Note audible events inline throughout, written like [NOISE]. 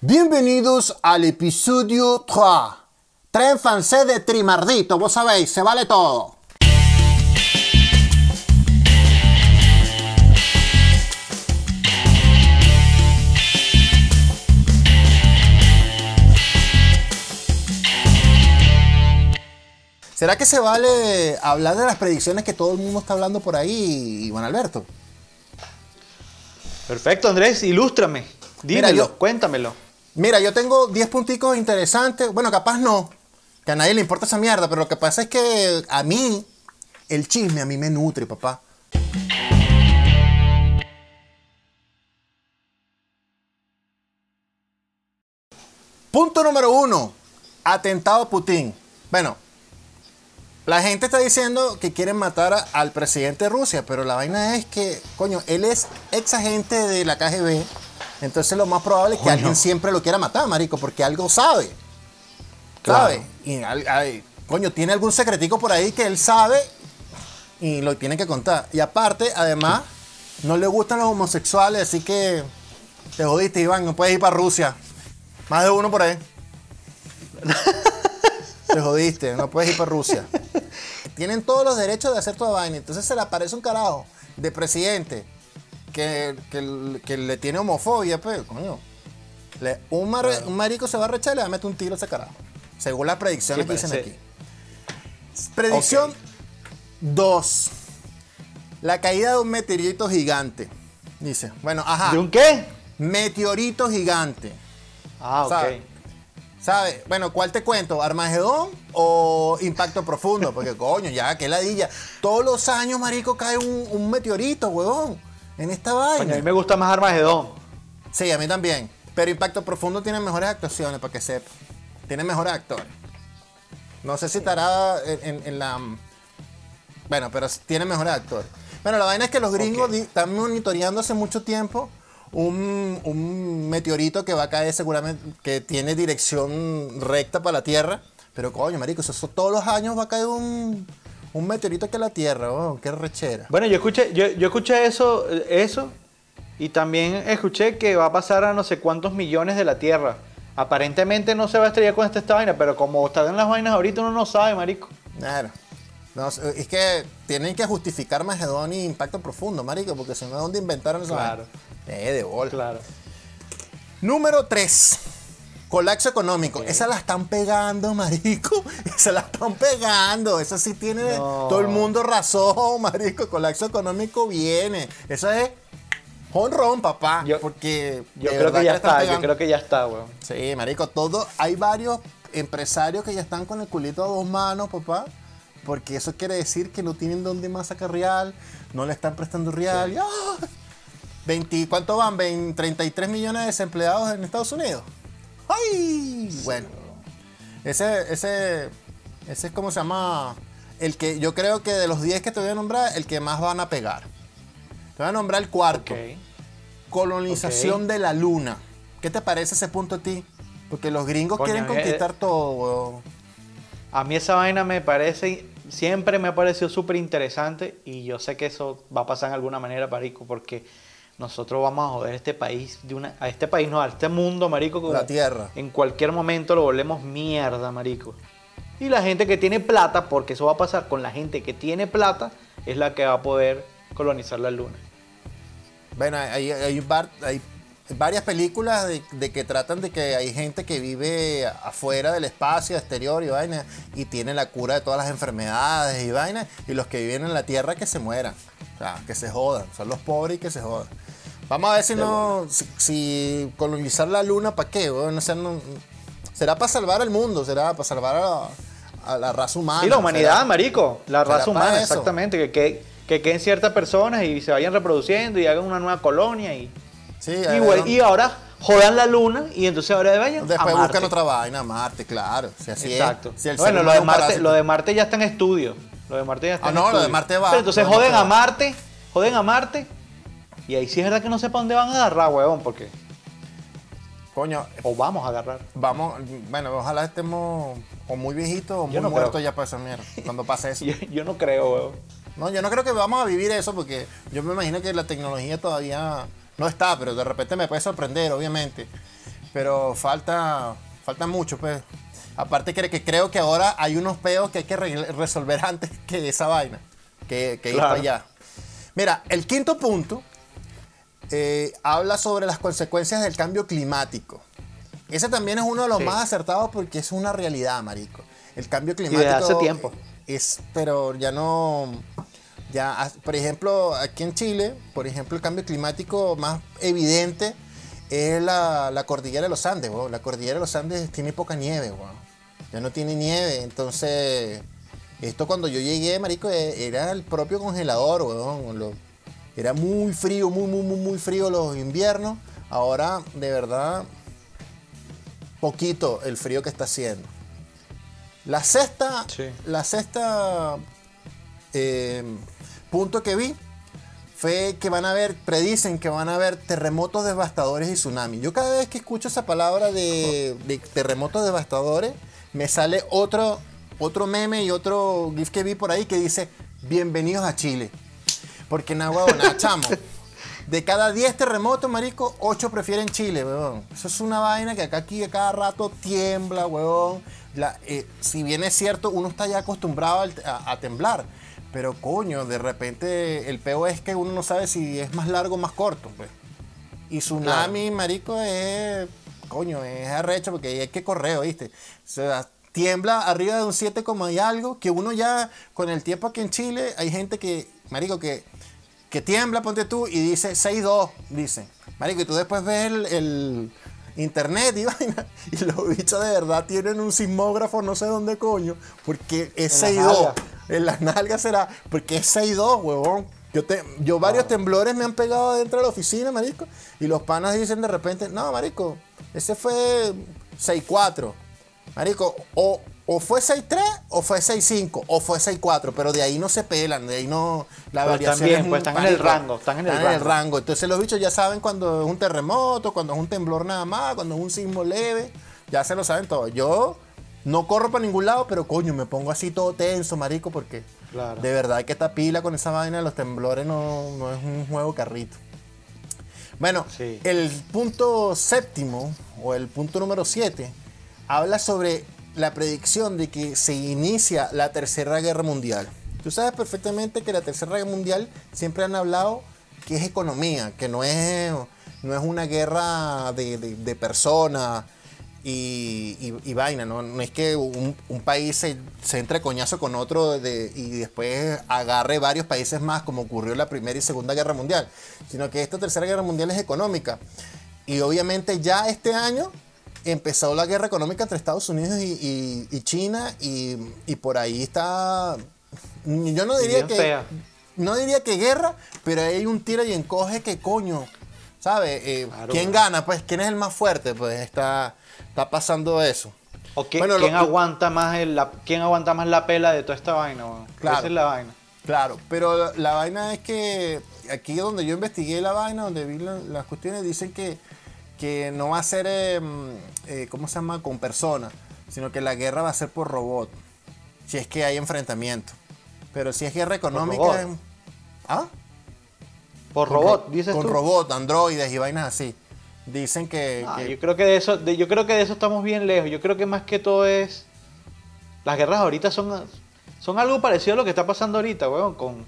Bienvenidos al episodio 3. Tren francés de Trimardito, vos sabéis, se vale todo. ¿Será que se vale hablar de las predicciones que todo el mundo está hablando por ahí, Iván Alberto? Perfecto, Andrés, ilústrame. Dímelo, yo- cuéntamelo. Mira, yo tengo 10 punticos interesantes. Bueno, capaz no. Que a nadie le importa esa mierda, pero lo que pasa es que a mí, el chisme a mí me nutre, papá. Punto número uno. Atentado a Putin. Bueno, la gente está diciendo que quieren matar al presidente de Rusia, pero la vaina es que, coño, él es ex agente de la KGB. Entonces lo más probable es que Coño. alguien siempre lo quiera matar, marico, porque algo sabe. Claro. ¿Sabe? Y, al- ay, coño, tiene algún secretico por ahí que él sabe y lo tiene que contar. Y aparte, además, no le gustan los homosexuales, así que te jodiste, Iván, no puedes ir para Rusia. Más de uno por ahí. [LAUGHS] te jodiste, no puedes ir para Rusia. Tienen todos los derechos de hacer toda vaina. Entonces se le aparece un carajo de presidente que, que- que le tiene homofobia, pues, coño. Le- un, mar- un marico se va a rechar y le va a meter un tiro a ese carajo. Según las predicciones Sí, que dicen aquí. Predicción 2. La caída de un meteorito gigante. Dice, bueno, ajá. ¿De un qué? Meteorito gigante. Ah, ok. ¿Sabe? ¿Sabe? Bueno, ¿cuál te cuento? ¿Armagedón o Impacto Profundo? Porque, [LAUGHS] coño, ya, qué ladilla. Todos los años, marico, cae un, un meteorito, huevón. En esta Coño, a vaina. mí me gusta más Armagedón. Sí, a mí también. Pero Impacto Profundo tiene mejores actuaciones, para que sepa. Tiene mejores actores. No sé si estará en, en- en la... Bueno, pero tiene mejores actores. Bueno, la vaina es que los gringos están monitoreando hace mucho tiempo un, un meteorito que va a caer seguramente, que tiene dirección recta para la Tierra. Pero coño, marico, eso, eso todos los años va a caer un, un meteorito que la Tierra, oh, qué rechera. Bueno, yo escuché, yo, yo escuché eso, eh, eso, y también escuché que va a pasar a no sé cuántos millones de la Tierra. Aparentemente no se va a estrellar con esta, esta vaina, pero como están las vainas ahorita uno no sabe, marico. Claro. No, es que tienen que justificar Magedón y Impacto Profundo, marico, porque si no, ¿dónde inventaron esa Claro. vaina? Eh, de bola. Claro. Número 3. Colapso económico. Esa la están pegando, marico. [LAUGHS] Esa la están pegando. Esa sí tiene No. todo el mundo razón, [LAUGHS] marico. Colapso económico viene. Eso es honrón, papá. Yo- porque Yo creo que ya está, yo creo que ya está, weón. Sí, marico, todo, hay varios empresarios que ya están con el culito a dos manos, papá, porque eso quiere decir que no tienen dónde más sacar real, no le están prestando real. y, ¡ah! 20, ¿Cuánto van? 20, 33 millones de desempleados en Estados Unidos. ¡Ay! Bueno, ese, ese, ese es como se llama, el que yo creo que de los 10 que te voy a nombrar, el que más van a pegar. Te voy a nombrar el cuarto. Colonización de la luna. ¿Qué te parece ese punto a ti? Porque los gringos Coño, quieren eh, conquistar todo, weón. A mí esa vaina me parece, siempre me ha parecido súper interesante y yo sé que eso va a pasar en alguna manera, marico, porque nosotros vamos a joder este país, de una, a este país no, a este mundo, marico, como La tierra. en cualquier momento lo volvemos mierda, marico. Y la gente que tiene plata, porque eso va a pasar con la gente que tiene plata, es la que va a poder colonizar la luna. Bueno, hay, hay var- hay varias películas de, de que tratan de que hay gente que vive afuera del espacio exterior y vaina y tiene la cura de todas las enfermedades y vaina y los que viven en la tierra que se mueran. O sea, que se jodan. Son los pobres y que se jodan. Vamos a ver si no. Si, si colonizar la luna, ¿para qué? O sea, no- será para salvar al mundo, será para salvar a, a la raza humana. Sí, la humanidad, será- marico. La raza humana, exactamente. Que, que, que queden ciertas personas y se vayan reproduciendo y hagan una nueva colonia y... Sí, Y, a ver, güey, ¿dónde- y ahora jodan la luna y entonces ahora vayan Después a Marte. buscan otra vaina, Marte, claro. Si así es. Exacto. Si el bueno, lo de, Marte, parásito. lo de Marte ya está en estudio. Lo de Marte ya está Ah, en no, lo de. Marte va, Pero entonces de joden a. Marte, joden a Marte. Y ahí sí es verdad que no sé para dónde van a agarrar, huevón, porque... Coño, O vamos a agarrar. vamos, bueno, ojalá estemos o muy viejitos o muy no muertos creo. ya para esa mierda. Cuando pase eso. [LAUGHS] Yo, yo no creo, huevón. No, yo no creo que vamos a vivir eso porque yo me imagino que la tecnología todavía no está, pero de repente me puede sorprender, obviamente. Pero falta, falta mucho, pues. Aparte que, que creo que ahora hay unos peos que hay que re- resolver [LAUGHS] antes que esa vaina, que, que ir para allá. Mira, el quinto punto eh, habla sobre las consecuencias del cambio climático. Ese también es uno de los Sí. más acertados porque es una realidad, marico. El cambio desde climático hace tiempo. es, pero ya no, ya, por ejemplo, aquí en Chile, por ejemplo, el cambio climático más evidente es la, la cordillera de los Andes. La cordillera de los Andes tiene poca nieve. Ya no tiene nieve, entonces esto cuando yo llegué, marico, e- era el propio congelador, weón. Lo- era muy frío, muy, muy, muy, muy frío los inviernos. Ahora, de verdad, poquito el frío que está haciendo. La sexta, Sí. la sexta eh, punto que vi fue que van a haber, predicen que van a haber terremotos devastadores y tsunamis. Yo cada vez que escucho esa palabra de, de terremotos devastadores, me sale otro, otro meme y otro GIF que vi por ahí que dice, bienvenidos a Chile. Porque en agua, [LAUGHS] chamo. De cada 10 terremotos, marico, 8 prefieren Chile, weón. Eso es una vaina que acá aquí a cada rato tiembla, weón. La- eh, si bien es cierto, uno está ya acostumbrado al- a, a temblar. Pero coño, de repente el peo es que uno no sabe si es más largo o más corto, pues. Y tsunami, marico, es. Coño, es arrecho porque hay que correr, ¿viste? O sea, tiembla arriba de un 7, coma y algo, que uno ya, con el tiempo aquí en Chile, hay gente que, marico, que, que tiembla, ponte tú, y dice 6-2, dice. Marico, y tú después ves el, el internet y [LAUGHS] vaina, y los bichos de verdad tienen un sismógrafo no sé dónde coño, porque es En las 6-2. En las nalgas será, porque es 6-2, huevón. Yo, te, yo varios temblores me han pegado dentro de la oficina, marico, y los panas dicen de repente, no, marico, ese fue 6-4. Marico, o, o fue 6-3, o fue 6-5, o fue 6-4, pero de ahí no se pelan, de ahí no... La Pero variación están bien, es pues, están en el marico, rango, están en el rango. Entonces los bichos ya saben cuando es un terremoto, cuando es un temblor nada más, cuando es un sismo leve, ya se lo saben todo. Yo no corro para ningún lado, pero coño, me pongo así todo tenso, marico, porque Claro. de verdad que esta pila con esa vaina de los temblores no, no es un juego carrito. Bueno, Sí. el punto séptimo, o el punto número 7, habla sobre la predicción de que se inicia la Tercera Guerra Mundial. Tú sabes perfectamente que la Tercera Guerra Mundial siempre han hablado que es economía, que no es, no es una guerra de, de- de personas y, y- y vaina, ¿no? No es que un, un país se, se entre coñazo con otro de- y después agarre varios países más, como ocurrió en la Primera y Segunda Guerra Mundial, sino que esta Tercera Guerra Mundial es económica. Y obviamente ya este año empezó la guerra económica entre Estados Unidos y, China y, y por ahí está... Yo no diría que... fea. No diría que guerra, pero hay un tira y encoge que coño, ¿sabes? Eh, Claro. ¿Quién gana? Pues, ¿quién es el más fuerte? Pues está, está pasando eso. ¿O qué- Bueno, lo- quién, aguanta más el- la, quién aguanta más la pela de toda esta vaina? Claro. Esa es la vaina. Claro, pero la, la vaina es que aquí donde yo investigué la vaina, donde vi la- las cuestiones, dicen que, que no va a ser, eh, mm, eh, ¿cómo se llama?, con personas, sino que la guerra va a ser por robot, si es que hay enfrentamiento. Pero si es guerra económica... robot. em, ¿Ah? Por Con robot, ro- dices Con tú. robot, androides y vainas así. Dicen que... Ah, que- yo creo que de eso, de- yo creo que de eso estamos bien lejos. Yo creo que más que todo es. Las guerras ahorita son, son algo parecido a lo que está pasando ahorita, weón. Con,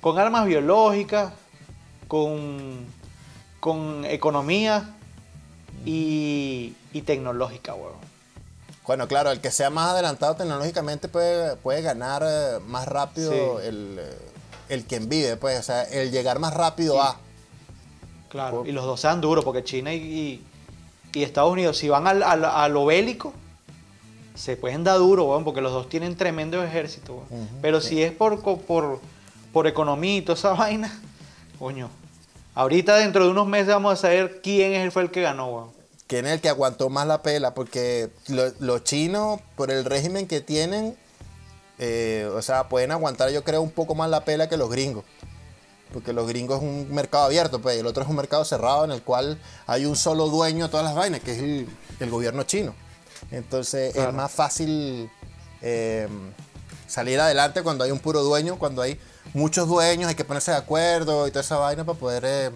con armas biológicas, con, con economía y, y tecnológica, weón. Bueno, claro, el que sea más adelantado tecnológicamente puede, puede ganar eh, más rápido Sí. el, eh, el quien vive, pues, o sea, el llegar más rápido Sí. a... Claro. Por- Y los dos sean duros, porque China y, y- y Estados Unidos, si van al- al- a lo bélico, se pueden dar duro, porque los dos tienen tremendo ejército, Pero sí. si es por, por, por economía y toda esa [LAUGHS] vaina, coño. Ahorita dentro de unos meses vamos a saber quién es el, fue el que ganó, weón. ¿Quién es el que aguantó más la pela? Porque lo- los chinos, por el régimen que tienen, eh, o sea, pueden aguantar yo creo un poco más la pela que los gringos. Porque los gringos es un mercado abierto, pues, y el otro es un mercado cerrado en el cual hay un solo dueño de todas las vainas, que es el, el gobierno chino. Entonces Claro. es más fácil eh, salir adelante cuando hay un puro dueño, cuando hay muchos dueños, hay que ponerse de acuerdo y toda esa vaina para poder, eh,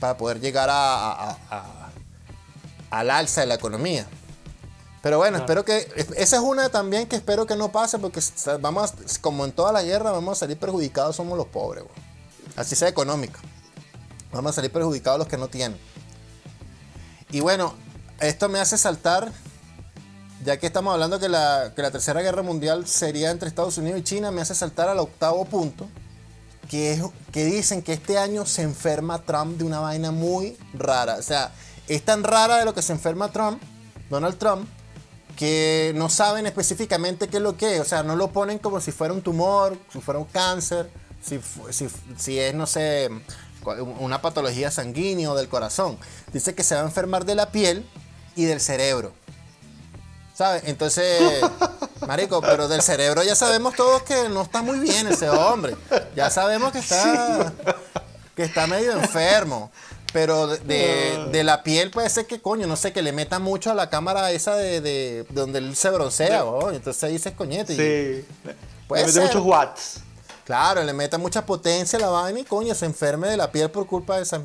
para poder llegar a, a- al alza de la economía. Pero bueno, espero que. Esa es una también que espero que no pase porque vamos, como en toda la guerra, vamos a salir perjudicados, somos los pobres, güey. Así sea económica. Vamos a salir perjudicados los que no tienen. Y bueno, esto me hace saltar, ya que estamos hablando que la, que la tercera guerra mundial sería entre Estados Unidos y China, me hace saltar al octavo punto, que, es, que dicen que este año se enferma Trump de una vaina muy rara. O sea, es tan rara de lo que se enferma Trump, Donald Trump, que no saben específicamente qué es lo que es. O sea, no lo ponen como si fuera un tumor, si fuera un cáncer, si, si, si es, no sé, una patología sanguínea o del corazón. Dice que se va a enfermar de la piel y del cerebro. ¿Sabes? Entonces, [LAUGHS] marico, pero del cerebro ya sabemos todos que no está muy bien ese hombre. Ya sabemos que está, que está medio enfermo. Pero de, de- la piel puede ser que, coño, no sé, que le meta mucho a la cámara esa de, de- de donde él se broncea. Entonces ahí dices coñete. y- Sí. Puede Le mete ser. muchos watts. Claro, le meta mucha potencia a la vaina y coño, se enferme de la piel por culpa de, esa,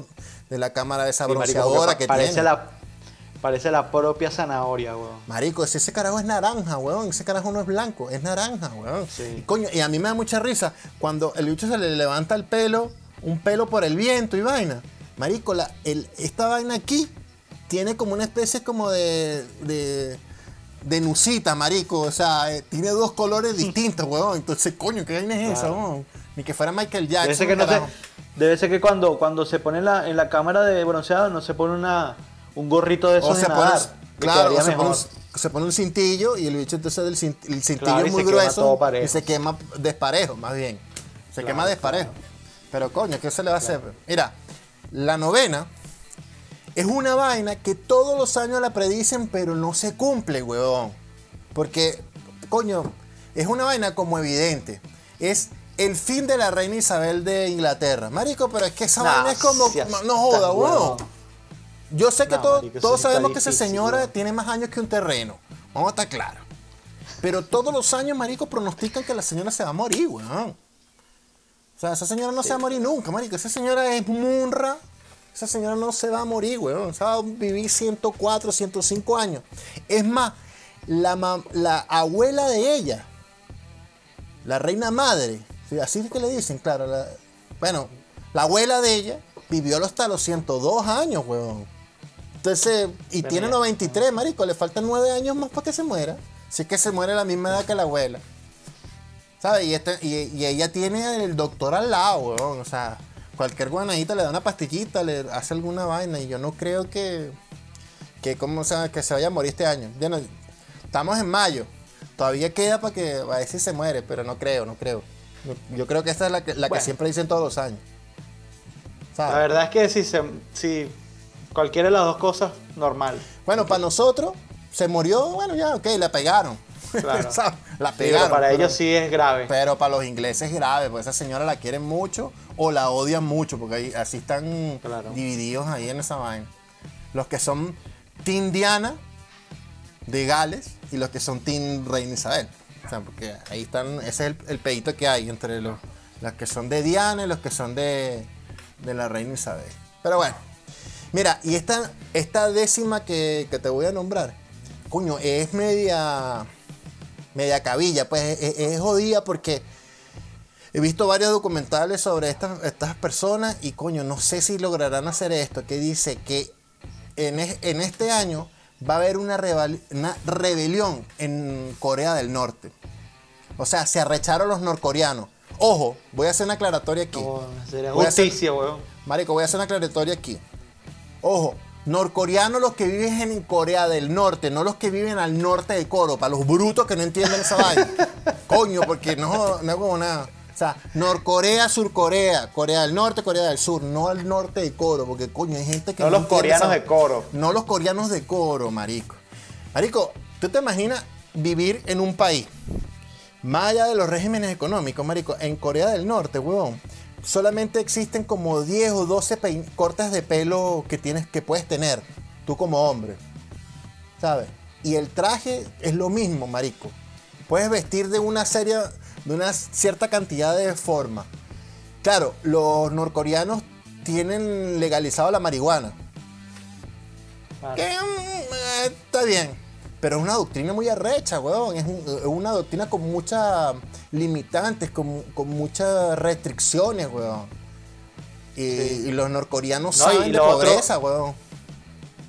de la cámara de esa Sí, bronceadora que pa- tiene. La, parece la propia zanahoria, weón. Marico, ese, ese carajo es naranja, weón. Ese carajo no es blanco, es naranja, weón. Sí. Y, coño, y a mí me da mucha risa cuando el bicho se le levanta el pelo, un pelo por el viento y vaina. Marico, la, el- esta vaina aquí tiene como una especie como de, de, de nusita, marico. O sea, eh, tiene dos colores distintos, weón. Entonces, coño, ¿qué vaina es esa, weón? Ni que fuera Michael Debe Jackson. ser que no se, carajo. debe ser que cuando, cuando se pone en la, en la cámara de bronceado no se pone una, un gorrito de esos O de se pone, nadar, que claro, o se pone, un, mejor. se pone un cintillo y el bicho entonces el cintillo Claro, es muy grueso y se quema desparejo, más bien. Se Claro, quema desparejo. Pero coño, ¿qué se le va a hacer? Mira, la novena es una vaina que todos los años la predicen, pero no se cumple, huevón. Porque, coño, es una vaina como evidente. Es el fin de la reina Isabel de Inglaterra. Marico, pero es que esa Nah, vaina es como. No, joda, huevón. huevón. Yo sé que No, todo- marico, todos sabemos que esa señora weón. tiene más años que un terreno. Vamos a estar claros. Pero todos los años, marico, pronostican que la señora se va a morir, weón. O sea, esa señora no se va a morir nunca, marico. Esa señora es munra. Esa señora no se va a morir, weón. Esa va a vivir 104, 105 años. Es más, la, abuela de ella, la reina madre, ¿sí? así es que le dicen, claro. la- bueno, la abuela de ella vivió hasta los 102 años, weón. Entonces, y tiene mira, 93, marico, le faltan 9 años más para que se muera. Si es que se muere a la misma edad que la abuela. ¿Sabes? Y, este, y, y ella tiene el doctor al lado, weón. O sea, cualquier guanadita le da una pastillita, le hace alguna vaina. Y yo no creo que, que, como, sea, que se vaya a morir este año. Ya no- estamos en mayo. Todavía queda para que a ver si se muere, pero no creo, no creo. Yo, creo que esta es la que, la que Bueno. siempre dicen todos los años. ¿Sabes? La verdad es que si, se, si cualquiera de las dos cosas, normal. Bueno, para nosotros se murió, bueno, ya, ok, la pegaron. Claro. [LAUGHS] La Sí, pegaron. para pero- ellos sí es grave. Pero para los ingleses es grave, porque esa señora la quieren mucho o la odian mucho, porque ahí, así están Claro. divididos ahí en esa vaina. Los que son Team Diana de Gales y los que son Team Reina Isabel. O sea, porque ahí están, ese es el, el pedito que hay entre los, los que son de Diana y los que son de, de la Reina Isabel. Pero bueno, mira, y esta, esta décima que, que te voy a nombrar, coño, es media media cabilla, pues es, jodida porque he visto varios documentales sobre estas, estas personas y coño, no sé si lograrán hacer esto, que dice que en, es- en este año va a haber una, rebel- una rebelión en Corea del Norte. O sea, se arrecharon los norcoreanos. Ojo, voy a hacer una aclaratoria aquí. No, sería Voy a hacer- justicia, weón. Marico, voy a hacer una aclaratoria aquí. Ojo, norcoreanos los que viven en Corea del Norte, no los que viven al norte de Coro, para los brutos que no entienden esa vaina. [LAUGHS] Coño, porque no, no es como nada. O sea, Norcorea, Surcorea, Corea del Norte, Corea del Sur, no al norte de Coro, porque coño, hay gente que No los entiende coreanos esa- de coro. No los coreanos de Coro, marico. Marico, ¿tú te imaginas vivir en un país más allá de los regímenes económicos, marico, en Corea del Norte, huevón, solamente existen como 10 o 12 pein- cortes de pelo que tienes que puedes tener tú como hombre. ¿Sabes? Y el traje es lo mismo, marico. Puedes vestir de una serie de una cierta cantidad de formas. Claro, los norcoreanos tienen legalizado la marihuana. Que mm, eh, está bien. Pero es una doctrina muy arrecha, weón. Es, un- es una doctrina con muchas limitantes, con, con muchas restricciones, weón. Y, Sí. y los norcoreanos No, saben de lo otro- pobreza, weón.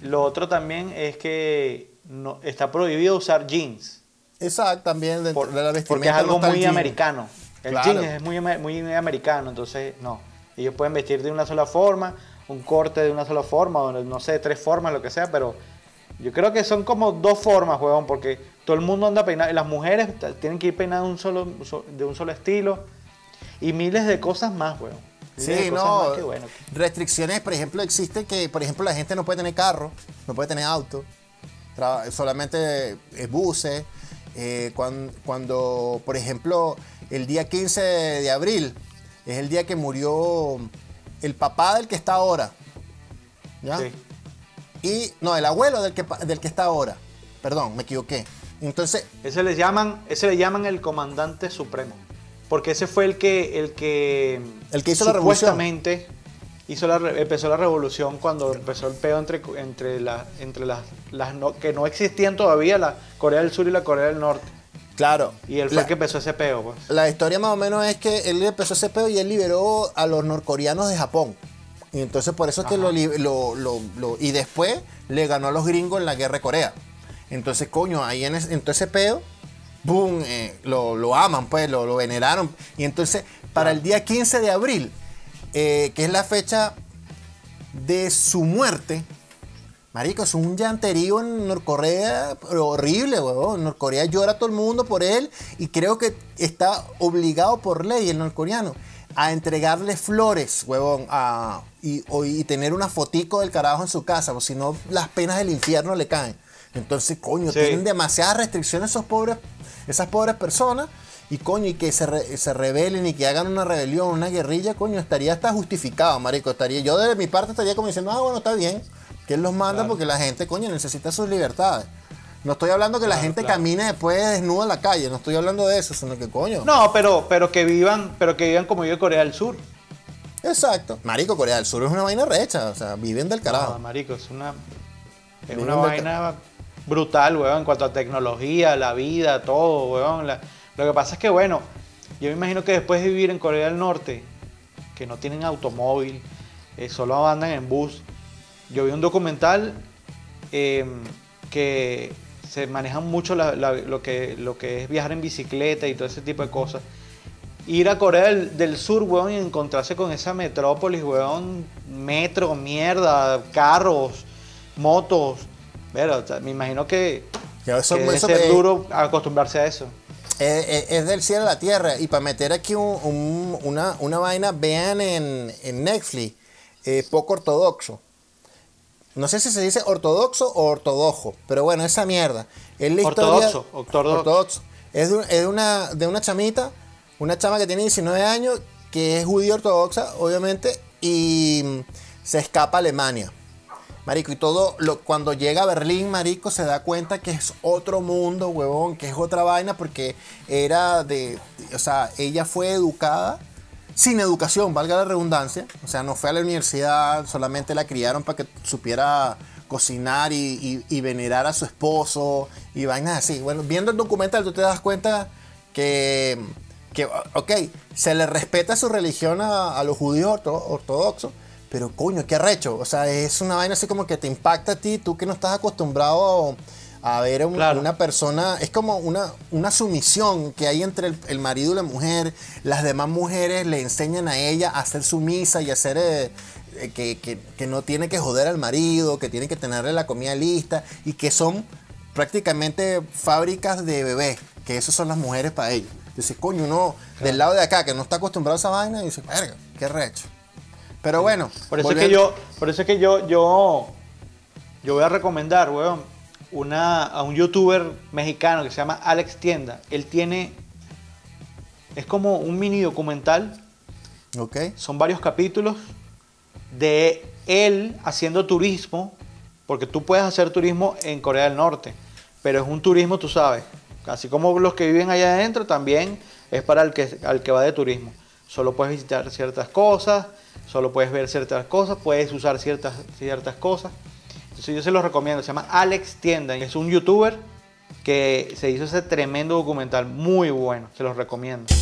Lo otro también es que no, está prohibido usar jeans. Exacto, también dentro por- de la vestimenta. porque es algo no el muy americano. El Claro. jean es muy, muy americano, entonces no. Ellos pueden vestir de una sola forma, un corte de una sola forma, o no sé, tres formas, lo que sea, pero yo creo que son como dos formas, huevón, porque todo el mundo anda peinado, y las mujeres tienen que ir peinadas de un solo, so- de un solo estilo, y miles de cosas más, huevón. Sí, no. más bueno. Restricciones, por ejemplo, existe que, por ejemplo, la gente no puede tener carro, no puede tener auto, solamente buses. Eh, cuan- cuando, por ejemplo, el día 15 de abril es el día que murió el papá del que está ahora. ¿Ya? Sí. Y, no, el abuelo del que, del que está ahora. Perdón, me equivoqué. Entonces, Ese le llaman, ese le llaman el comandante supremo. Porque ese fue el que, el que, El que hizo la revolución. supuestamente hizo la empezó la revolución cuando empezó el peo entre, entre, la- entre las, las no- que no existían todavía la Corea del Sur y la Corea del Norte. claro. Y él fue la- el que empezó ese peo, pues. La historia más o menos es que él empezó ese pedo y él liberó a los norcoreanos de Japón. Y entonces por eso es que lo, lo- lo- lo- Y después le ganó a los gringos en la guerra de Corea. Entonces, coño, ahí en, ese- en todo ese pedo, boom, eh, lo, lo aman, pues, lo, lo veneraron. Y entonces, para el día 15 de abril, eh, que es la fecha de su muerte, Marico, es un llanterío en Norcorea horrible, huevón. En Norcorea llora todo el mundo por él y creo que está obligado por ley el norcoreano a entregarle flores, huevón, a- y, o- y tener una fotico del carajo en su casa, porque si no las penas del infierno le caen. Entonces, coño, Sí. tienen demasiadas restricciones esos pobres, esas pobres personas. Y coño, y que se, re- se rebelen y que hagan una rebelión, una guerrilla, coño, estaría hasta justificado, marico. Estaría, yo de mi parte estaría como diciendo, ah, bueno, está bien, que él los manda Claro. porque la gente, coño, necesita sus libertades. No estoy hablando que la gente claro. camine después desnuda en la calle, no estoy hablando de eso, sino que coño. No, pero, pero que vivan, pero que vivan como vive Corea del Sur. Exacto. Marico, Corea del Sur es una vaina recha, o sea, viven del No, carajo. marico, es una, es Viven una vaina brutal, weón, en cuanto a tecnología, la vida, todo, weón. La- lo que pasa es que, bueno, yo me imagino que después de vivir en Corea del Norte, que no tienen automóvil, eh, solo andan en bus, yo vi un documental eh, que se manejan mucho la- la- lo, que, lo que es viajar en bicicleta y todo ese tipo de cosas. Ir a Corea del, del Sur, weón, y encontrarse con esa metrópolis, weón, metro, mierda, carros, motos. Pero, o sea, me imagino que, Que eso- debe eso ser me- duro acostumbrarse a eso. Es, es- es del cielo a la tierra. Y para meter aquí un- un- una, una vaina, vean en, en Netflix, eh, poco ortodoxo. No sé si se dice ortodoxo o ortodoxo, pero bueno, esa mierda. Es la historia. Ortodoxo, ortodoxo. ortodoxo. Es, de, es de una, de una chamita, una chama que tiene 19 años, que es judía ortodoxa, obviamente, y se escapa a Alemania. Marico, y todo, lo, cuando llega a Berlín, Marico, se da cuenta que es otro mundo, huevón, que es otra vaina, porque era de, o sea, ella fue educada sin educación, valga la redundancia, o sea, no fue a la universidad, solamente la criaron para que supiera cocinar y, venerar a su esposo y vainas así. Bueno, viendo el documental tú te das cuenta que, que ok, se le respeta su religión a, a los judíos orto- ortodoxos, pero coño, qué arrecho. O sea, es una vaina así como que te impacta a ti, tú que no estás acostumbrado a ver a un- Claro. una persona. Es como una, una sumisión que hay entre el, el marido y la mujer. Las demás mujeres le enseñan a ella a ser sumisa y a ser. eh, eh, que, que- que no tiene que joder al marido, que tiene que tenerle la comida lista y que son prácticamente fábricas de bebés, que esas son las mujeres para ellos. Dice, coño, uno del lado de acá que no está acostumbrado a esa vaina, dice, verga, qué recho. Pero bueno. Por eso es que yo, por eso es que yo, yo, yo voy a recomendar, weón, una, a un youtuber mexicano que se llama Alex Tienda. Él tiene, es como un mini documental, Ok. son varios capítulos de él haciendo turismo, porque tú puedes hacer turismo en Corea del Norte, pero es un turismo, tú sabes, así como los que viven allá adentro, también es para el que, al que va de turismo. Solo puedes visitar ciertas cosas, solo puedes ver ciertas cosas, puedes usar ciertas, ciertas cosas. Entonces yo se los recomiendo. Se llama Alex Tienda. Es un youtuber que se hizo ese tremendo documental. Muy bueno. Se los recomiendo.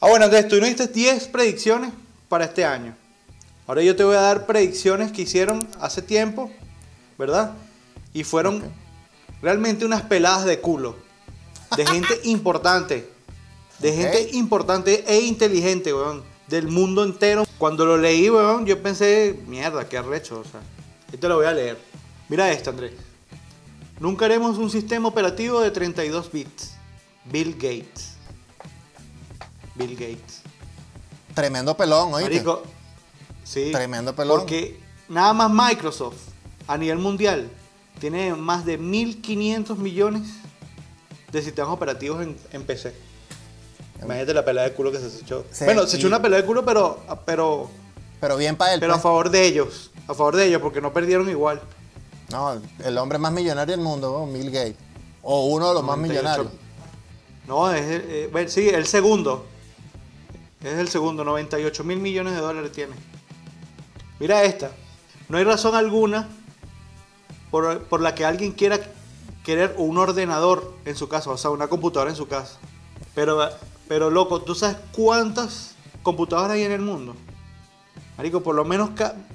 Ah, bueno, Andrés, tú no diste 10 predicciones para este año. Ahora yo te voy a dar predicciones que hicieron hace tiempo, ¿verdad? Y fueron realmente unas peladas de culo. De gente [LAUGHS] importante. De gente importante e inteligente, weón. Del mundo entero. Cuando lo leí, weón, yo pensé, mierda, qué arrecho. O sea, te lo voy a leer. Mira esto, Andrés. Nunca haremos un sistema operativo de 32 bits. Bill Gates. Bill Gates. Tremendo pelón, oíste. Marico, sí. Tremendo pelón. Porque nada más Microsoft a nivel mundial tiene más de 1.500 millones de sistemas operativos en, en PC. Imagínate la pelea de culo que se echó. Sí, bueno, se y- echó una pelea de culo, pero, pero, Pero bien para él. pero a pues. favor de ellos. A favor de ellos, porque no perdieron igual. No, el hombre más millonario del mundo, oh, Bill Gates. O uno de los más 98. millonarios. No, es el, eh, bueno, sí, el segundo. Es el segundo, 98 mil millones de dólares tiene. Mira esta. No hay razón alguna por, por la que alguien quiera querer un ordenador en su casa, o sea, una computadora en su casa. Pero, pero loco, ¿tú sabes cuántas computadoras hay en el mundo? Marico, por lo menos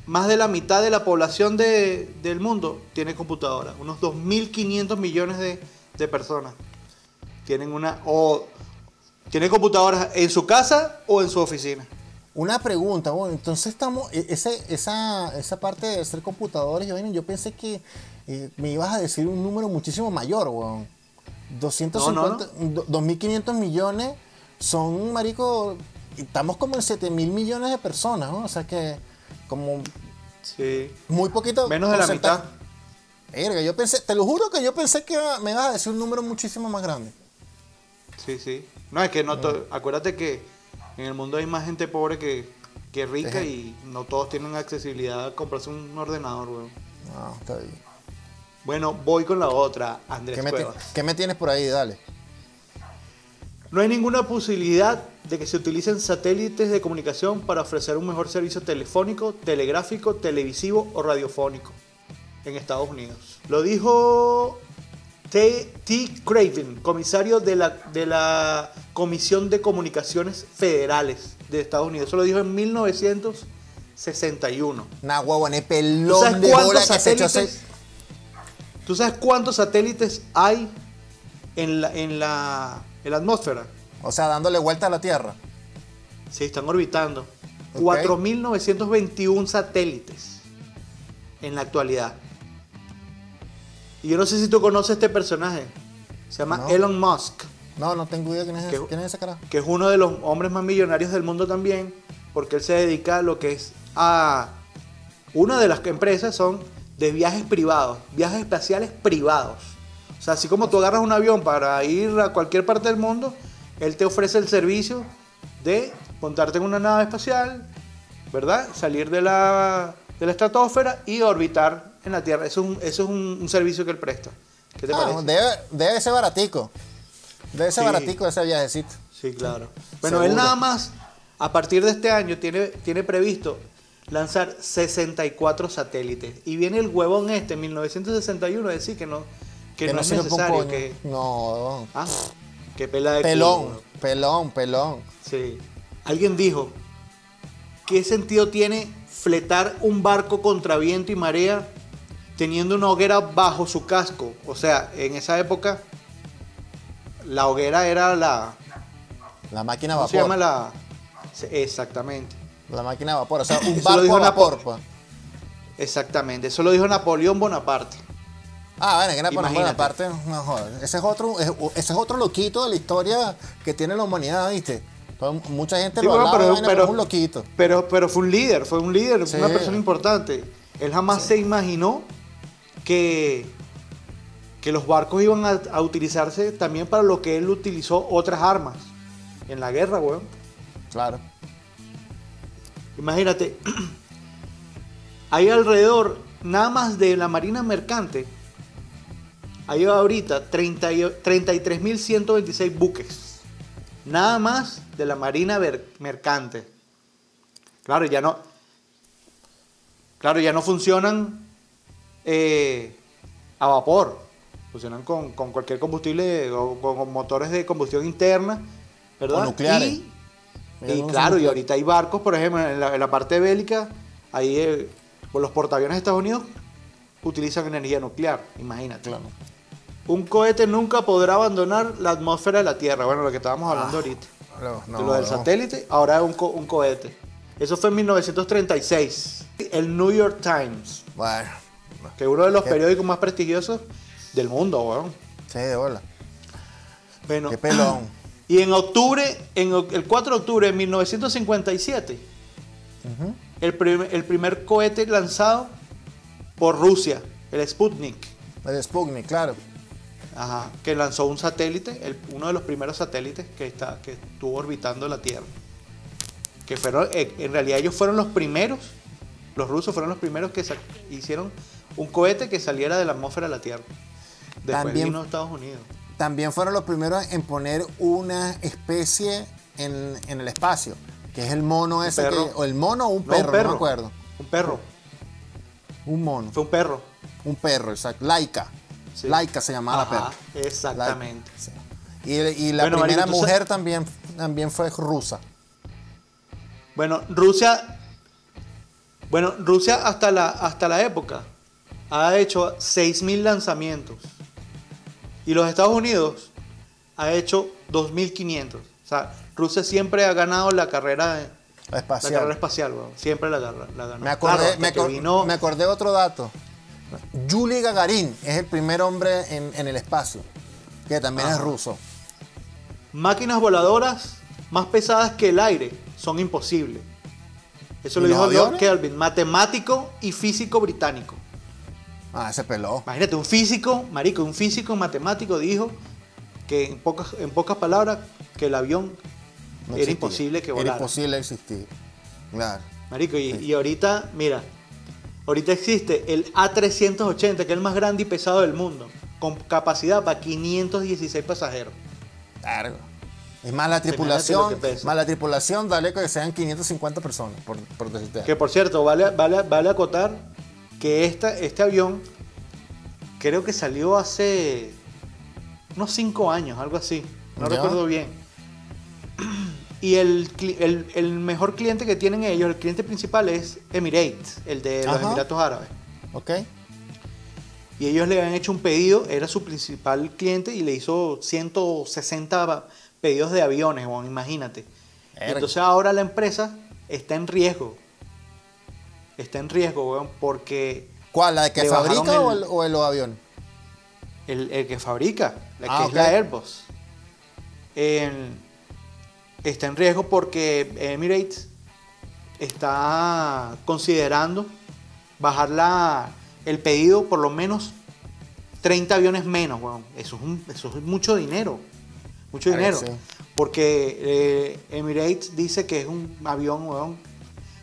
más de la mitad de la población de- del mundo tiene computadora. Unos 2.500 millones de, de personas tienen una o tienen computadoras en su casa o en su oficina. Una pregunta, bueno, entonces estamos, e- ese, esa, esa parte de ser computadores, yo, yo pensé que eh, me ibas a decir un número muchísimo mayor, weón. 250, do- 2.500 millones son, marico, estamos como en 7.000 millones de personas, ¿no? O sea que como Sí. muy poquito. Menos de la mitad. Verga, yo pensé, te lo juro que yo pensé que me ibas a decir un número muchísimo más grande. Sí, sí. No, es que no to- acuérdate que en el mundo hay más gente pobre que, que rica y no todos tienen accesibilidad a comprarse un ordenador, weón. No, está bien. Bueno, voy con la otra, Andrés ¿Qué me, ti- Cuevas. qué me tienes por ahí? Dale. No hay ninguna posibilidad de que se utilicen satélites de comunicación para ofrecer un mejor servicio telefónico, telegráfico, televisivo o radiofónico en Estados Unidos. Lo dijo T. T. Craven, comisario de la, de la Comisión de Comunicaciones Federales de Estados Unidos. Eso lo dijo en 1961. Nah, huevón, ¿Tú pelón sabes de bola cuántos que se echó satélites? ese- ¿Tú sabes cuántos satélites hay en la, en la, en la atmósfera? O sea, dándole vuelta a la Tierra. Se están orbitando. Ok. 4.921 satélites en la actualidad. Y yo no sé si tú conoces este personaje. Se llama No. Elon Musk, No, no tengo idea quién es, ¿Qué? ese, quién es ese carajo. que es uno de los hombres más millonarios del mundo también, porque él se dedica a lo que es a... Una de las empresas son de viajes privados, viajes espaciales privados. O sea, así como tú agarras un avión para ir a cualquier parte del mundo, él te ofrece el servicio de montarte en una nave espacial, ¿verdad? Salir de la, de la estratosfera y orbitar en la Tierra. Eso es un, eso es un, un servicio que él presta. ¿Qué te Ah, parece? debe, debe ser baratico. Debe ser Sí. baratico ese viajecito. Sí, claro. Bueno, él Seguro. nada más, a partir de este año, tiene, tiene previsto lanzar 64 satélites. Y viene el huevón este, en 1961, a decir que no, que no, es necesario. Que, No, ah, que pela de pelón, culo. pelón, pelón. Sí. Alguien dijo, ¿qué sentido tiene fletar un barco contra viento y marea teniendo una hoguera bajo su casco? O sea, en esa época, la hoguera era la... La máquina ¿Cómo se vapor. llama la...? Exactamente. La máquina a vapor. O sea, un barco a vapor. Pues. Exactamente. Eso lo dijo Napoleón Bonaparte. Ah, bueno, que era por Imagínate. parte, no joder. Ese es otro, es- ese es otro loquito de la historia que tiene la humanidad, ¿viste? Todo- mucha gente Sí, lo hablaba, pero- pero- un loquito. Pero, pero fue un líder, fue un líder, Sí. una persona importante. Él jamás se imaginó que, que los barcos iban a, a utilizarse también para lo que él utilizó otras armas en la guerra, weón. Claro. Imagínate, [CLEARS THROAT] hay alrededor, nada más de la Marina Mercante, hay ahorita 30 y- 33.126 buques. Nada más de la Marina Mercante. Claro, ya no. Claro, ya no funcionan eh, a vapor. Funcionan con, con cualquier combustible o con, con motores de combustión interna, ¿verdad? O nucleares. Y, claro, y ahorita hay barcos, por ejemplo, en la, en la parte bélica, ahí eh, los portaaviones de Estados Unidos utilizan energía nuclear, imagínate. Claro. Un cohete nunca podrá abandonar la atmósfera de la Tierra. Bueno, lo que estábamos hablando Ah, ahorita. No, de lo del no. satélite, ahora es un, co- un cohete. Eso fue en 1936. El New York Times, Bueno, que es uno de los Qué- periódicos más prestigiosos del mundo, weón. sí, de bola. Bueno, Qué pelón. [CLEARS THROAT] y en octubre, en el 4 de octubre de 1957, Ujú. el, prim- el primer cohete lanzado por Rusia, el Sputnik. El Sputnik, claro. Ajá, que lanzó un satélite, el- uno de los primeros satélites que, está, que estuvo orbitando la Tierra. Que fueron, eh, en realidad ellos fueron los primeros, los rusos fueron los primeros que hicieron un cohete que saliera de la atmósfera de la Tierra. Después También- vino Estados Unidos. También fueron los primeros en poner una especie en, en el espacio, que es el mono ese, que- perro. o el mono o un No, perro, no me acuerdo. Un perro, Un mono, fue un perro. un perro, exacto. Laika. Sí. Laika se llamaba la perra. exactamente. Sí. Y, y la Bueno, primera mujer sabes- también, también fue rusa. Bueno, Rusia. Bueno, Rusia hasta la, hasta la época ha hecho 6.000 lanzamientos. Y los Estados Unidos ha hecho 2.500. O sea, Rusia siempre ha ganado la carrera, de- la Espacial. carrera espacial. Siempre la, agarra- la ganó. Me acordé, Claro, hasta me, vino- acordé otro dato. Yuri Gagarin es el primer hombre en, en el espacio, que también es ruso. Máquinas voladoras más pesadas que el aire son imposibles. Eso ¿Y lo dijo Lord? Kelvin, matemático y físico británico. Ah, ese peló. Imagínate, un físico, marico, un físico matemático dijo que en pocas, en pocas palabras que el avión No era imposible que Era volara. imposible existir. Claro. Marico, y, y ahorita, mira, ahorita existe el A380, que es el más grande y pesado del mundo, con capacidad para 516 pasajeros. Claro. Es más la tripulación, más la tripulación, dale que sean 550 personas, por, por decirte. Que por cierto, vale, vale, vale acotar que esta, este avión creo que salió hace unos 5 años, algo así. No Ya. recuerdo bien. Y el, el- el mejor cliente que tienen ellos, el cliente principal es Emirates, el de los Ajá. Emiratos Árabes. ¿Ok? Y ellos le habían hecho un pedido, era su principal cliente y le hizo 160 pedidos de aviones, bueno, imagínate. Y entonces ahora la empresa está en riesgo. Está en riesgo, weón, porque ¿Cuál? ¿La de que fabrica o, el- o el avión? el, el que fabrica, la que Ah, es ok. la Airbus, en- está en riesgo porque Emirates está considerando bajar la, el pedido por lo menos 30 aviones menos, weón. Eso es, un- eso es mucho dinero. Mucho dinero. sí. Porque eh, Emirates dice que es un avión, weón.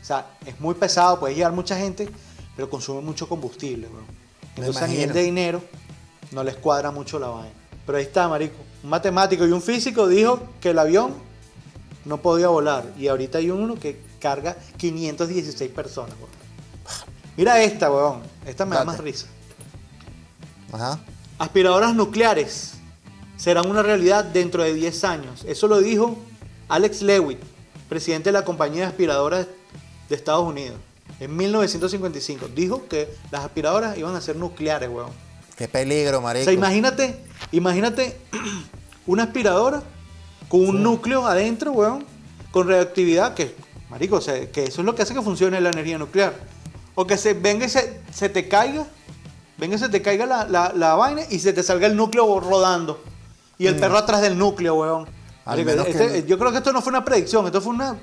O sea, es muy pesado, puede llevar mucha gente, pero consume mucho combustible, weón. Entonces a nivel de dinero no les cuadra mucho la vaina. Pero ahí está, marico. Un matemático y un físico dijo que el avión no podía volar. Y ahorita hay uno que carga 516 personas, weón. Mira esta, weón. Esta me da más risa. Ajá. Aspiradoras nucleares serán una realidad dentro de 10 años. Eso lo dijo Alex Lewitt, presidente de la compañía de aspiradoras de Estados Unidos. En 1955 dijo que las aspiradoras iban a ser nucleares, weón. Qué peligro, O marico. sea, imagínate, imagínate [CLEARS THROAT] una aspiradora con un núcleo adentro, weón, con reactividad, que, marico, o sea, que eso es lo que hace que funcione la energía nuclear. O que se venga y se, se te caiga, venga y se te caiga la, la- la vaina y se te salga el núcleo rodando. Y el perro atrás del núcleo, weón. Mm. Al Marico, menos este- que- Yo creo que esto no fue una predicción, esto fue una,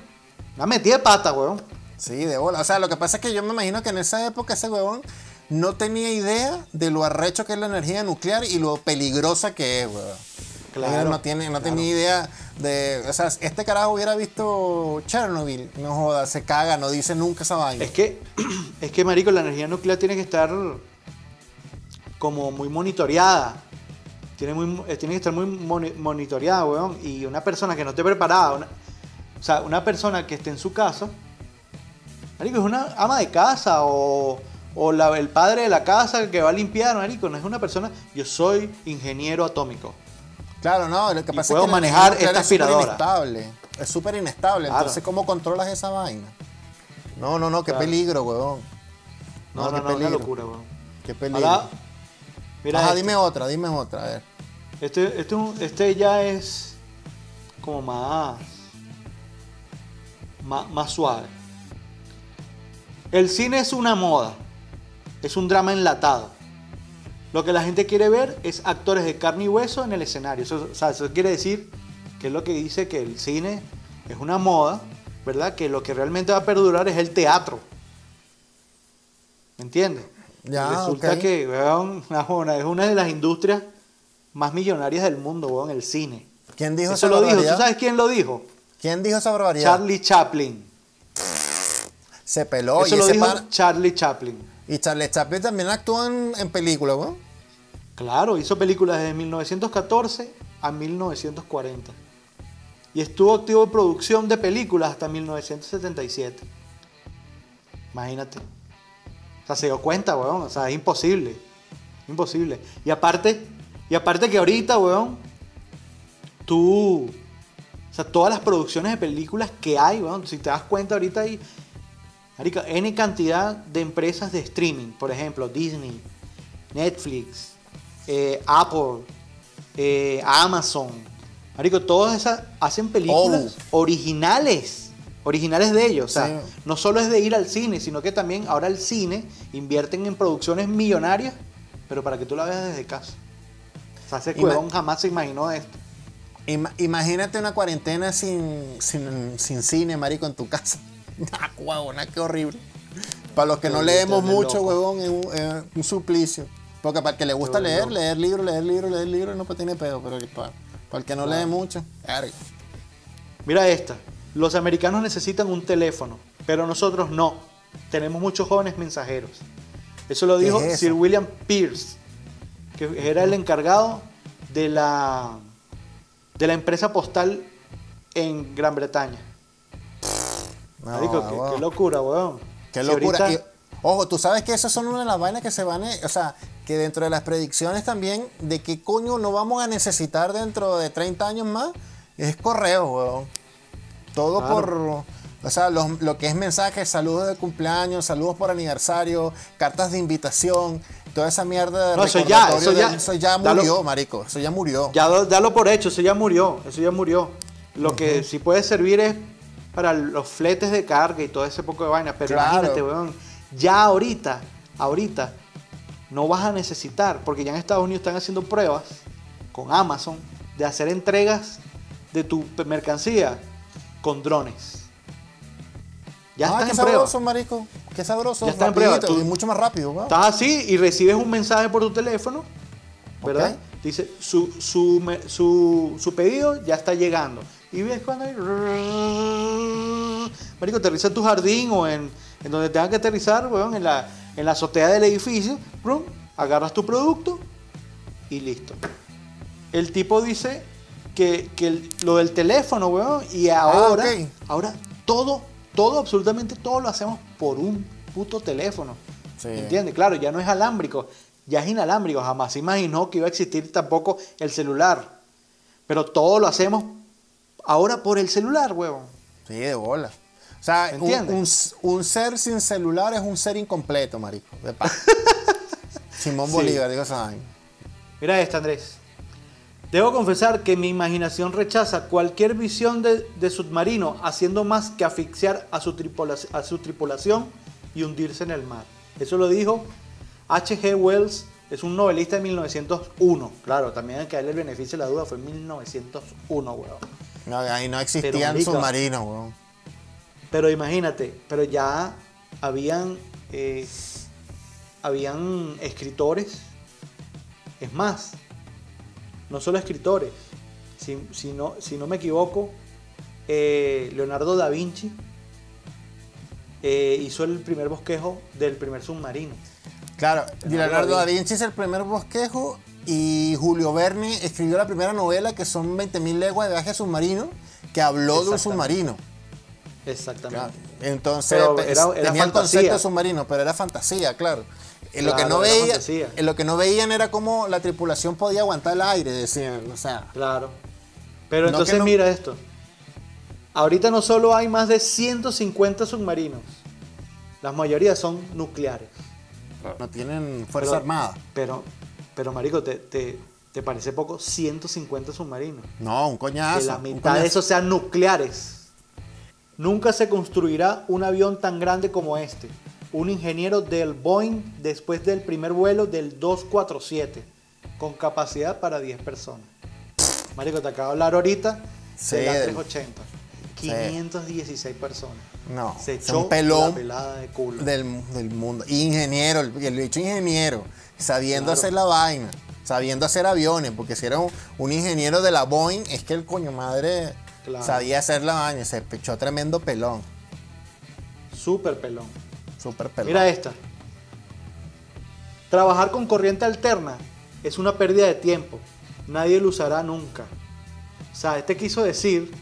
una metida de pata, weón. Sí, de bola. O sea, lo que pasa es que yo me imagino que en esa época ese huevón no tenía idea de lo arrecho que es la energía nuclear y lo peligrosa que es, huevón. Claro, no, tiene, no claro. tenía idea de. O sea, este carajo hubiera visto Chernobyl. No joda, se caga, no dice nunca esa vaina. Es que, [CLEARS THROAT] es que, marico, la energía nuclear tiene que estar como muy monitoreada. Tiene, muy, eh, tiene que estar muy moni- monitoreada, weón. Y una persona que no esté preparada, una- o sea, una persona que esté en su casa, Marico, es una ama de casa o, o la- el padre de la casa que va a limpiar, marico. No es una persona. Yo soy ingeniero atómico. Claro, no, lo que pasa puedo es que manejar nuclear esta es aspiradora. inestable. Es súper inestable. Claro. Entonces, ¿cómo controlas esa vaina? No, no, no, qué Claro. peligro, weón. No, No, no, qué no, una peligro. locura, weón. Qué peligro. Ahora, mira, Ajá, este. dime otra, dime otra, a ver. Este, este, este ya es como más, más, más suave. El cine es una moda, es un drama enlatado. Lo que la gente quiere ver es actores de carne y hueso en el escenario. Eso, o sea, eso quiere decir que es lo que dice que el cine es una moda, ¿verdad? Que lo que realmente va a perdurar es el teatro. ¿Me entiendes? Ya, Resulta ok. que weón, es una de las industrias más millonarias del mundo, weón, el cine. ¿Quién dijo Eso esa lo dijo, ¿tú sabes quién lo dijo? ¿Quién dijo esa barbaridad? Charlie Chaplin. Se peló Eso y lo ese dijo par- Charlie Chaplin. Y Charles Chaplin también actuó en, películas, weón. Claro, hizo películas desde 1914 a 1940. Y estuvo activo en producción de películas hasta 1977. Imagínate. O sea, se dio cuenta, weón. O sea, es imposible. Imposible. Y aparte, y aparte que ahorita, weón, tú. O sea, todas las producciones de películas que hay, weón, si te das cuenta ahorita hay. Marica, N cantidad de empresas de streaming. Por ejemplo, Disney, Netflix, eh, Apple, eh, Amazon. Marico, todas esas hacen películas originales. Originales de ellos. O sea, Sí. no solo es de ir al cine, sino que también ahora el cine invierten en producciones millonarias, pero para que tú la veas desde casa. O sea, ese huevón jamás se imaginó esto. Ima- imagínate una cuarentena sin, sin, sin cine, marico, en tu casa. Huevona, qué horrible. Para los que no leemos mucho, huevón, es un, es un suplicio. Porque para el que le gusta leer, loco. leer libros, leer libros, leer libros, no pues tiene pedo. Pero para, para el que no lee mucho, verga. Mira esta. Los americanos necesitan un teléfono, pero nosotros no. Tenemos muchos jóvenes mensajeros. Eso lo ¿Qué dijo es? Sir William Pierce, que era el encargado de la, de la empresa postal en Gran Bretaña. No, Marico, qué, locura, weón. Qué Si locura. ahorita- Y, ojo, tú sabes que esas son una de las vainas que se van, a- o sea, que dentro de las predicciones también de qué coño no vamos a necesitar dentro de 30 años más, es correo, weón. Todo Claro. por, o sea, los- lo que es mensajes, saludos de cumpleaños, saludos por aniversario, cartas de invitación, toda esa mierda de No, eso ya, eso de- ya. eso ya Dalo- murió, marico, eso ya murió. Ya lo- dalo por hecho, eso ya murió, eso ya murió. Lo que sí puede servir es para los fletes de carga y todo ese poco de vainas, pero Claro. imagínate, weón, ya ahorita, ahorita, no vas a necesitar, porque ya en Estados Unidos están haciendo pruebas con Amazon de hacer entregas de tu mercancía con drones. Ya ah, qué en prueba. sabroso, marico. Qué sabroso. Ya está en prueba, tú- y mucho más rápido, weón. Estás así y recibes un mensaje por tu teléfono, ¿verdad? Dice, su, su, su, su pedido ya está llegando. Y ves cuando hay... Marico, aterriza en tu jardín o en, en donde tengas que aterrizar, weón, en la, en la azotea del edificio. agarras tu producto y listo. El tipo dice que, que el- lo del teléfono, weón, y ahora, Ah, ok. ahora todo, todo, absolutamente todo lo hacemos por un puto teléfono. Sí. ¿Entiendes? Claro, ya no es alámbrico, ya es inalámbrico. Jamás se imaginó que iba a existir tampoco el celular. Pero todo lo hacemos ahora por el celular, huevón. Sí, de bola. O sea, un, un- un ser sin celular es un ser incompleto, marico. De paz. [LAUGHS] Simón Sí. Bolívar, digo esa vaina. Mira esta, Andrés. Debo confesar que mi imaginación rechaza cualquier visión de, de submarino haciendo más que asfixiar a su, tripula- a su tripulación y hundirse en el mar. Eso lo dijo H.G. Wells, es un novelista de 1901. Claro, también hay que darle el beneficio de la duda, fue en 1901, weón. No, ahí no existían submarinos, weón. Pero imagínate, pero ya habían, eh, habían escritores, es más, no solo escritores, si, si no, si no me equivoco, eh, Leonardo da Vinci eh, hizo el primer bosquejo del primer submarino. Claro, Leonardo Leonardo da da Vinci es el primer bosquejo y Julio Verne escribió la primera novela que son 20.000 leguas de viaje submarino que habló de un submarino. Exactamente. Claro. Entonces, Pero era- era tenía el fantasía. concepto de submarino, pero era fantasía, claro. En lo, que Claro, no era veía, fantasía. en lo que no veían era cómo la tripulación podía aguantar el aire, decían. O sea, Claro. Pero No entonces no- mira esto. Ahorita no solo hay más de 150 submarinos. La mayoría son nucleares. no tienen fuerza Pero- armada. Pero, pero marico, ¿te, te, te parece poco? 150 submarinos. No, un coñazo. que la mitad de esos sean nucleares. Nunca se construirá un avión tan grande como este. Un ingeniero del Boeing después del primer vuelo del 247, con capacidad para 10 personas. Marico, te acabo de hablar ahorita Sí, de la del- 380. 516 personas. No, Se echó un pelón la pelada de culo. del, del mundo. Ingeniero, el, el bicho ingeniero, sabiendo Claro. hacer la vaina, sabiendo hacer aviones, porque si era un, un ingeniero de la Boeing, es que el coño madre Claro. sabía hacer la vaina, se echó tremendo pelón, Súper pelón. súper pelón. Mira esta. Trabajar con corriente alterna es una pérdida de tiempo. Nadie lo usará nunca. O sea, este quiso decir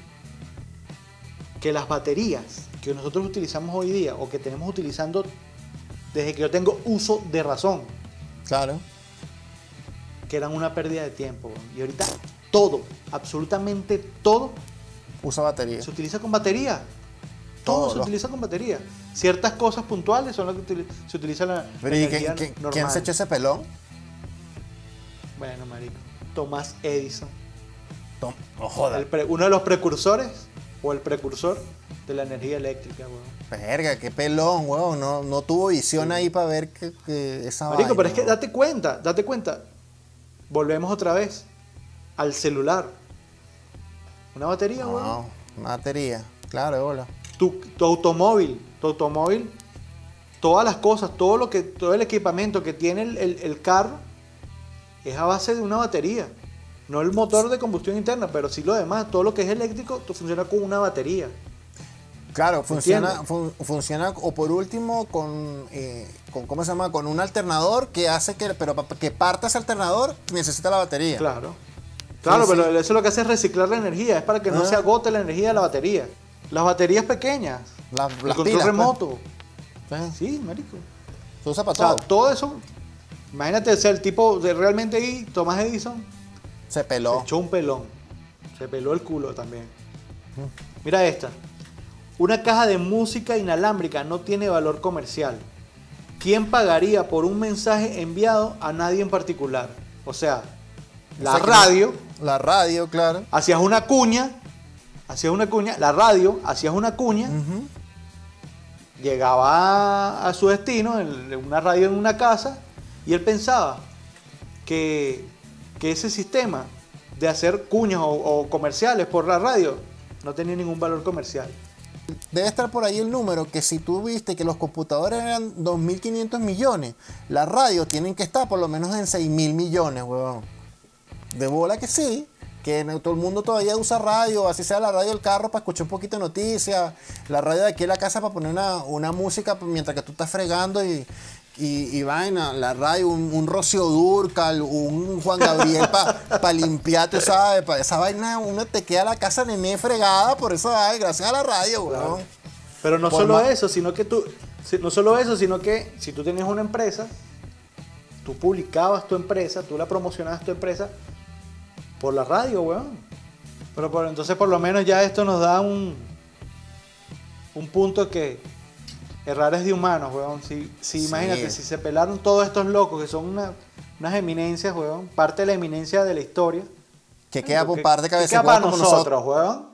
que las baterías que nosotros utilizamos hoy día o que tenemos utilizando desde que yo tengo uso de razón, Claro. que eran una pérdida de tiempo. Y ahorita todo, absolutamente todo, Usa batería. se utiliza con batería. Todo Todo, se utiliza con batería. Ciertas cosas puntuales son las que se utiliza la, Pero, ¿y energía quién, quién- normal. quién se echó ese pelón? Bueno, marico. Tomás Edison. Tom- no joda. Uno de los precursores o el precursor de la energía eléctrica, weón. Verga, qué pelón, weón. No, no tuvo visión ahí para ver que, que esa Marico, vaina, pero es que weón. date cuenta, date cuenta. Volvemos otra vez al celular. Una batería, weón. No, una batería. Claro, hola. Tu, tu automóvil, tu automóvil, todas las cosas, todo lo que, todo el equipamiento que tiene el, el- el carro es a base de una batería. No el motor de combustión interna, pero sí lo demás, todo lo que es eléctrico, funciona con una batería. Claro, funciona, fun- funciona o por último con, eh, con, ¿cómo se llama? Con un alternador que hace que, pero para que parta ese alternador necesita la batería. Claro. Claro, Sí, pero sí. eso lo que hace es reciclar la energía, es para que no Ah. se agote la energía de la batería. Las baterías pequeñas, Las, el las control pilas, pues. remoto. Sí, Sí, marico. Se usa para O sea, todo. eso. Imagínate ser el tipo de realmente ahí, Tomás Edison, Se se peló. echó un pelón. Se peló el culo también. Mira esta. Una caja de música inalámbrica no tiene valor comercial. ¿Quién pagaría por un mensaje enviado a nadie en particular? O sea, la O sea que radio, La radio, claro. hacías una cuña, hacías una cuña, la radio, hacías una cuña, llegaba a su destino, en una radio en una casa, y él pensaba que, que ese sistema de hacer cuñas o, o comerciales por la radio no tenía ningún valor comercial. Debe estar por ahí el número que si tú viste que los computadores eran 2.500 millones, las radios tienen que estar por lo menos en 6.000 millones, huevón. De bola que sí, que todo el mundo todavía usa radio, así sea la radio del carro para escuchar un poquito de noticias, la radio de aquí en la casa para poner una, una música mientras que tú estás fregando y, y, y vaina, la radio, un, un Rocío Durcal, un Juan Gabriel para limpiar, tú sabes, para esa vaina uno te queda la casa nené fregada por eso, ay, gracias a la radio, huevón. Pero no Por solo eso, sino que tú, si- no solo eso, sino que si tú tenías una empresa, tú publicabas tu empresa, tú la promocionabas tu empresa por la radio, weón. Pero por- entonces por lo menos ya esto nos da un, un punto que errar es de humanos, weón. Si, si Sí. imagínate, si se pelaron todos estos locos que son una- unas eminencias, weón, parte de la eminencia de la historia. Que queda por ¿Qué- un par de queda para como nosotros, nosotros. weón?